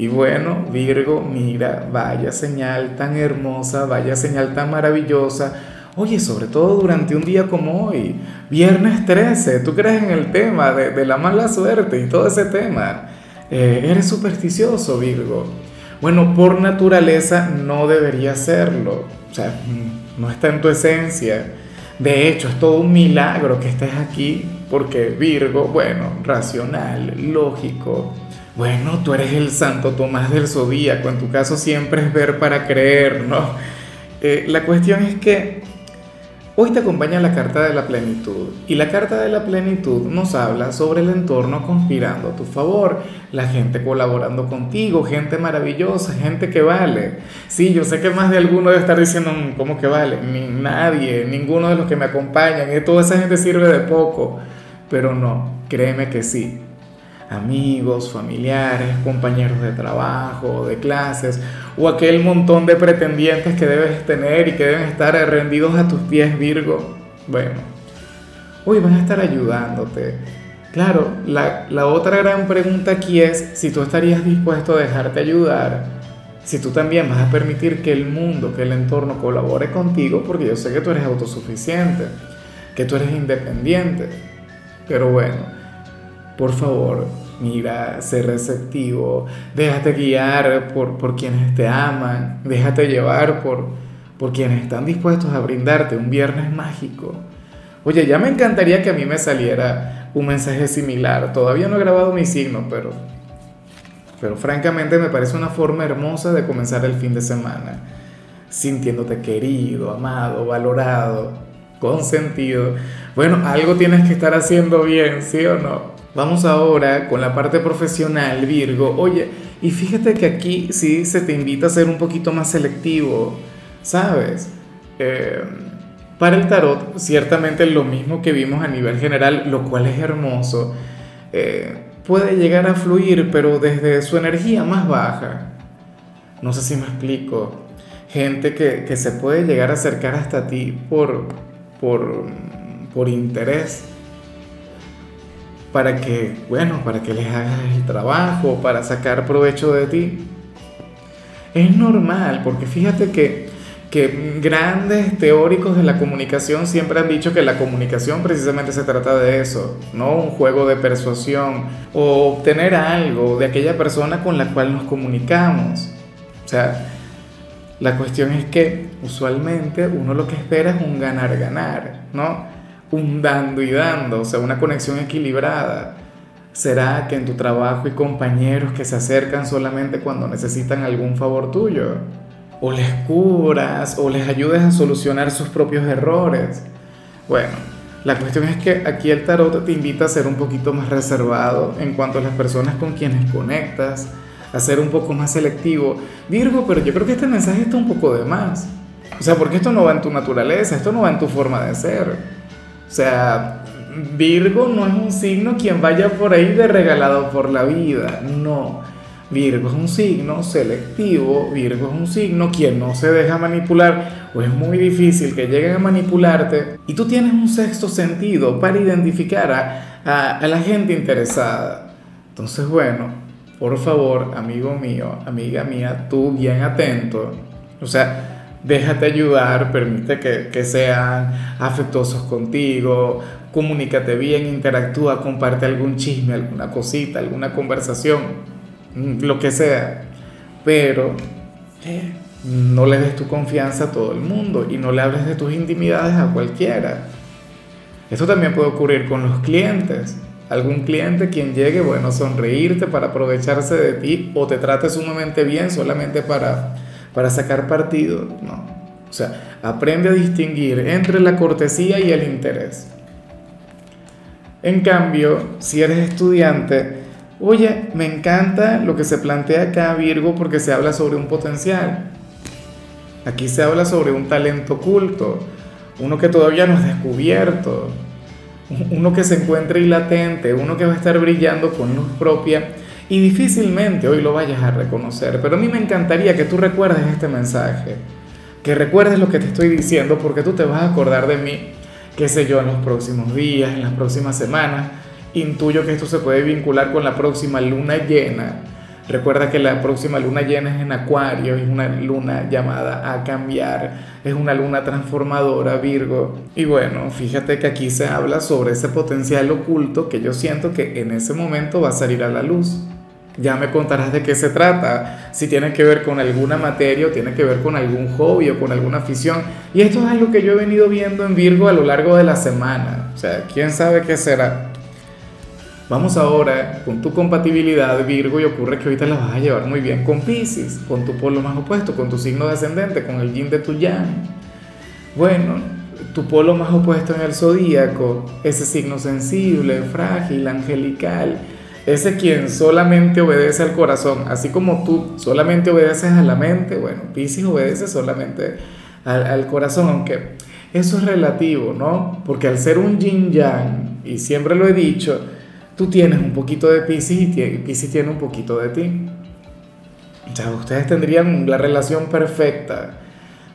Y bueno, Virgo, mira, vaya señal tan hermosa, vaya señal tan maravillosa. Oye, sobre todo durante un día como hoy, viernes 13, ¿tú crees en el tema de, la mala suerte y todo ese tema? Eh, eres supersticioso, Virgo. Bueno, por naturaleza no debería serlo. O sea, no está en tu esencia. De hecho, es todo un milagro que estés aquí, porque Virgo, bueno, racional, lógico, bueno, tú eres el santo Tomás del Zodíaco, en tu caso siempre es ver para creer, ¿no? Eh, la cuestión es que hoy te acompaña la carta de la plenitud y la carta de la plenitud nos habla sobre el entorno conspirando a tu favor, la gente colaborando contigo, gente maravillosa, gente que vale. Sí, yo sé que más de alguno debe estar diciendo, mm, ¿cómo que vale? Ni nadie, ninguno de los que me acompañan, y toda esa gente sirve de poco, pero no, créeme que sí amigos, familiares, compañeros de trabajo, de clases, o aquel montón de pretendientes que debes tener y que deben estar rendidos a tus pies, Virgo. Bueno, hoy van a estar ayudándote. Claro, la, la otra gran pregunta aquí es si tú estarías dispuesto a dejarte ayudar, si tú también vas a permitir que el mundo, que el entorno colabore contigo, porque yo sé que tú eres autosuficiente, que tú eres independiente. Pero bueno, por favor, mira, sé receptivo, déjate guiar por, por quienes te aman, déjate llevar por, por quienes están dispuestos a brindarte un viernes mágico. Oye, ya me encantaría que a mí me saliera un mensaje similar. Todavía no he grabado mi signo, pero, pero francamente me parece una forma hermosa de comenzar el fin de semana. Sintiéndote querido, amado, valorado, consentido. Bueno, algo tienes que estar haciendo bien, ¿sí o no? Vamos ahora con la parte profesional, Virgo. Oye, y fíjate que aquí sí se te invita a ser un poquito más selectivo, ¿sabes? Eh, para el tarot, ciertamente lo mismo que vimos a nivel general, lo cual es hermoso, eh, puede llegar a fluir, pero desde su energía más baja. No sé si me explico. Gente que, que se puede llegar a acercar hasta ti por, por, por interés para que, bueno, para que les hagas el trabajo, para sacar provecho de ti. Es normal, porque fíjate que, que grandes teóricos de la comunicación siempre han dicho que la comunicación precisamente se trata de eso, no un juego de persuasión o obtener algo de aquella persona con la cual nos comunicamos. O sea, la cuestión es que usualmente uno lo que espera es un ganar-ganar, ¿no? Un dando y dando, o sea, una conexión equilibrada. ¿Será que en tu trabajo hay compañeros que se acercan solamente cuando necesitan algún favor tuyo? O les curas o les ayudes a solucionar sus propios errores. Bueno, la cuestión es que aquí el tarot te invita a ser un poquito más reservado en cuanto a las personas con quienes conectas, a ser un poco más selectivo. Virgo, pero yo creo que este mensaje está un poco de más. O sea, porque esto no va en tu naturaleza, esto no va en tu forma de ser. O sea, Virgo no es un signo quien vaya por ahí de regalado por la vida, no. Virgo es un signo selectivo, Virgo es un signo quien no se deja manipular o es muy difícil que lleguen a manipularte y tú tienes un sexto sentido para identificar a, a la gente interesada. Entonces, bueno, por favor, amigo mío, amiga mía, tú bien atento. O sea, déjate ayudar, permite que, sean afectuosos contigo, comunícate bien, interactúa, comparte algún chisme, alguna cosita, alguna conversación, mm, lo que sea, pero eh, no le des tu confianza a todo el mundo y no le hables de tus intimidades a cualquiera. Esto también puede ocurrir con los clientes. Algún cliente quien llegue, bueno, sonreírte para aprovecharse de ti o te trate sumamente bien solamente para para sacar partido, no. O sea, aprende a distinguir entre la cortesía y el interés. En cambio, si eres estudiante, oye, me encanta lo que se plantea acá, Virgo, porque se habla sobre un potencial. Aquí se habla sobre un talento oculto, uno que todavía no es descubierto, uno que se encuentra ahí latente, uno que va a estar brillando con luz propia y difícilmente hoy lo vayas a reconocer. Pero a mí me encantaría que tú recuerdes este mensaje, que recuerdes lo que te estoy diciendo porque tú te vas a acordar de mí, qué sé yo, en los próximos días, en las próximas semanas. Intuyo que esto se puede vincular con la próxima luna llena Recuerda que la próxima luna llena es en Acuario, es una luna llamada a cambiar, es una luna transformadora, Virgo. Y bueno, fíjate que aquí se habla sobre ese potencial oculto que yo siento que en ese momento va a salir a la luz. Ya me contarás de qué se trata, si tiene que ver con alguna materia o tiene que ver con algún hobby o con alguna afición. Y esto es algo que yo he venido viendo en Virgo a lo largo de la semana. O sea, quién sabe qué será. Vamos ahora con tu compatibilidad Virgo y ocurre que ahorita la vas a llevar muy bien con Pisces, con tu polo más opuesto, con tu signo descendente, con el yin de tu yang. Bueno, tu polo más opuesto en el zodíaco, ese signo sensible, frágil, angelical, ese quien solamente obedece al corazón, así como tú solamente obedeces a la mente, bueno, Pisces obedece solamente al, al corazón, aunque eso es relativo, ¿no? Porque al ser un yin yang, y siempre lo he dicho, tú tienes un poquito de Pisces y Pisces tiene un poquito de ti. O sea, ustedes tendrían la relación perfecta.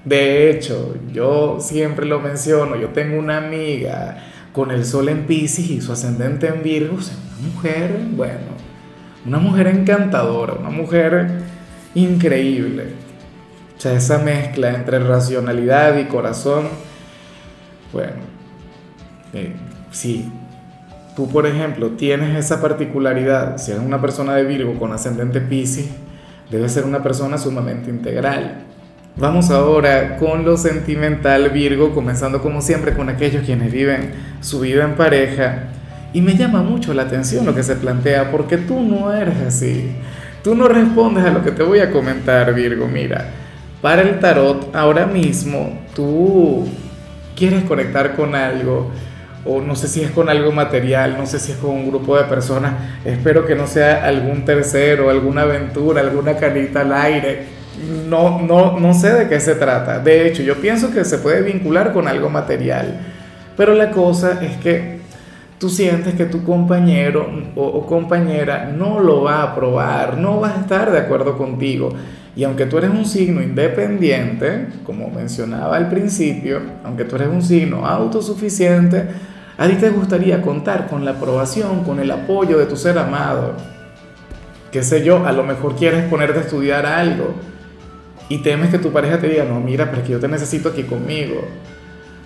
De hecho, yo siempre lo menciono, yo tengo una amiga con el sol en Pisces y su ascendente en Virgo, una mujer, bueno, una mujer encantadora, una mujer increíble. O sea, esa mezcla entre racionalidad y corazón, bueno, eh, sí, tú, por ejemplo, tienes esa particularidad, si eres una persona de Virgo con ascendente Pisces, debes ser una persona sumamente integral. Vamos ahora con lo sentimental Virgo, comenzando como siempre con aquellos quienes viven su vida en pareja. Y me llama mucho la atención lo que se plantea, porque tú no eres así. Tú no respondes a lo que te voy a comentar, Virgo. Mira, para el tarot, ahora mismo tú quieres conectar con algo o no sé si es con algo material, no sé si es con un grupo de personas, espero que no sea algún tercero, alguna aventura, alguna canita al aire, no, no, no sé de qué se trata. De hecho, yo pienso que se puede vincular con algo material, pero la cosa es que tú sientes que tu compañero o, compañera no lo va a aprobar, no va a estar de acuerdo contigo. Y aunque tú eres un signo independiente, como mencionaba al principio, aunque tú eres un signo autosuficiente, a ti te gustaría contar con la aprobación, con el apoyo de tu ser amado. Qué sé yo, a lo mejor quieres ponerte a estudiar algo y temes que tu pareja te diga, no, mira, pero es que yo te necesito aquí conmigo.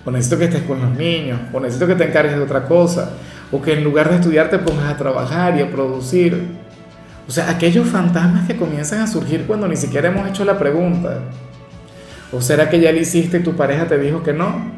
O necesito que estés con los niños, o necesito que te encargues de otra cosa, o que en lugar de estudiar te pongas a trabajar y a producir. O sea, aquellos fantasmas que comienzan a surgir cuando ni siquiera hemos hecho la pregunta. ¿O será que ya le hiciste y tu pareja te dijo que no?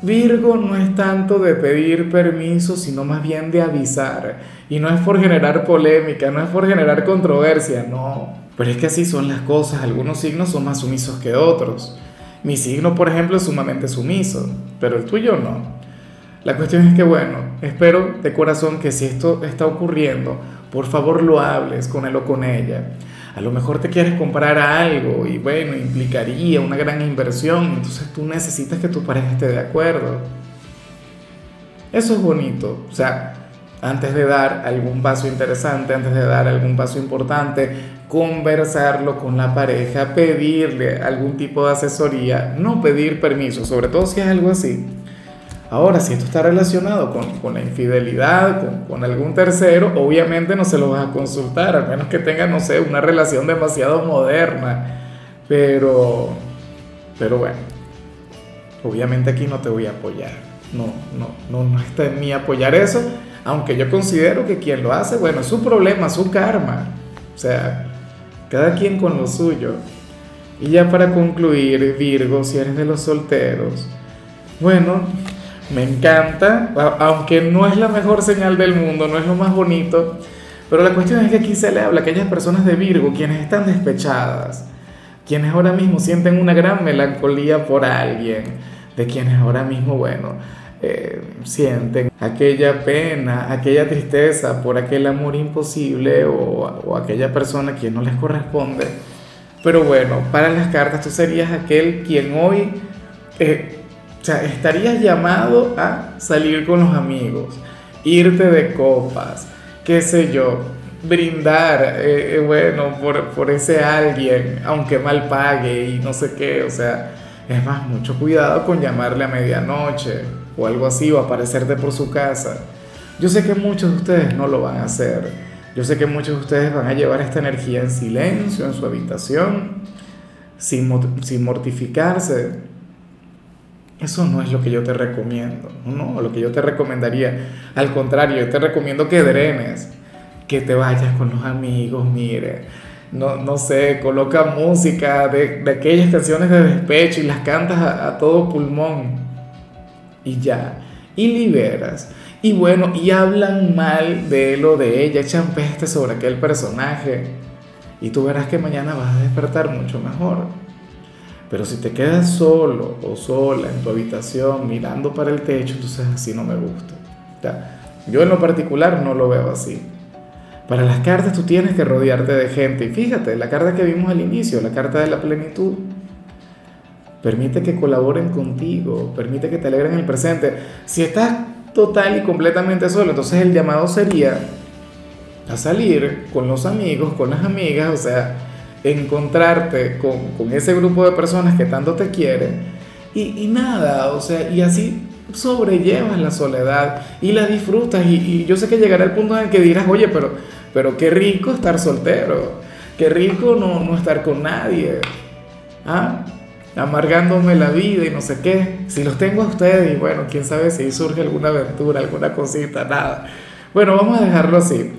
Virgo no es tanto de pedir permiso, sino más bien de avisar. Y no es por generar polémica, no es por generar controversia, no. Pero es que así son las cosas, algunos signos son más sumisos que otros. Mi signo, por ejemplo, es sumamente sumiso, pero el tuyo no. La cuestión es que, bueno, espero de corazón que si esto está ocurriendo, por favor lo hables con él o con ella a lo mejor te quieres comprar algo y bueno, implicaría una gran inversión, entonces tú necesitas que tu pareja esté de acuerdo. Eso es bonito, o sea, antes de dar algún paso interesante, antes de dar algún paso importante, conversarlo con la pareja, pedirle algún tipo de asesoría, no pedir permiso, sobre todo si es algo así Ahora, si esto está relacionado con, la infidelidad, con, algún tercero, obviamente no se lo vas a consultar, al menos que tenga, no sé, una relación demasiado moderna. Pero, pero bueno, obviamente aquí no te voy a apoyar. No, no, no, no está en mí apoyar eso, aunque yo considero que quien lo hace, bueno, es su problema, su karma. O sea, cada quien con lo suyo. Y ya para concluir, Virgo, si eres de los solteros, bueno, me encanta, aunque no es la mejor señal del mundo, no es lo más bonito, pero la cuestión es que aquí se le habla a aquellas personas de Virgo, quienes están despechadas, quienes ahora mismo sienten una gran melancolía por alguien, de quienes ahora mismo, bueno, eh, sienten aquella pena, aquella tristeza por aquel amor imposible o, aquella persona a quien no les corresponde. Pero bueno, para las cartas tú serías aquel quien hoy, eh, o sea, estarías llamado a salir con los amigos, irte de copas, qué sé yo, brindar, eh, bueno, por, por ese alguien, aunque mal pague y no sé qué, o sea, es más, mucho cuidado con llamarle a medianoche o algo así o aparecerte por su casa. Yo sé que muchos de ustedes no lo van a hacer. Yo sé que muchos de ustedes van a llevar esta energía en silencio, en su habitación, sin, sin mortificarse. Eso no es lo que yo te recomiendo, no, lo que yo te recomendaría. Al contrario, yo te recomiendo que drenes, que te vayas con los amigos, mire, no, no sé, coloca música de, de, aquellas canciones de despecho y las cantas a, a, todo pulmón y ya, y liberas. Y bueno, y hablan mal de él o de ella, echan peste sobre aquel personaje y tú verás que mañana vas a despertar mucho mejor. Pero si te quedas solo o sola en tu habitación mirando para el techo, entonces así no me gusta. yo en lo particular no lo veo así. Para las cartas tú tienes que rodearte de gente. Y fíjate, la carta que vimos al inicio, la carta de la plenitud, permite que colaboren contigo, permite que te alegren el presente. Si estás total y completamente solo, entonces el llamado sería a salir con los amigos, con las amigas, o sea, encontrarte con, con ese grupo de personas que tanto te quieren. Y, y nada, o sea, y así sobrellevas la soledad y la disfrutas y, y, yo sé que llegará el punto en el que dirás, oye, pero, pero qué rico estar soltero, qué rico no, no estar con nadie, ¿ah? Amargándome la vida y no sé qué. Si los tengo a ustedes y bueno, quién sabe si surge alguna aventura, alguna cosita, nada. Bueno, vamos a dejarlo así.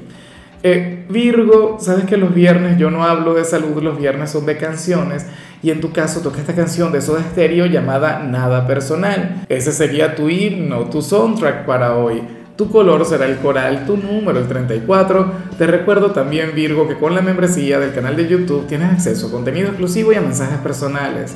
Eh, Virgo, sabes que los viernes yo no hablo de salud, los viernes son de canciones y en tu caso toca esta canción de Soda Stereo llamada Nada Personal. Ese sería tu himno, tu soundtrack para hoy. Tu color será el coral, tu número el 34. Te recuerdo también Virgo que con la membresía del canal de YouTube tienes acceso a contenido exclusivo y a mensajes personales.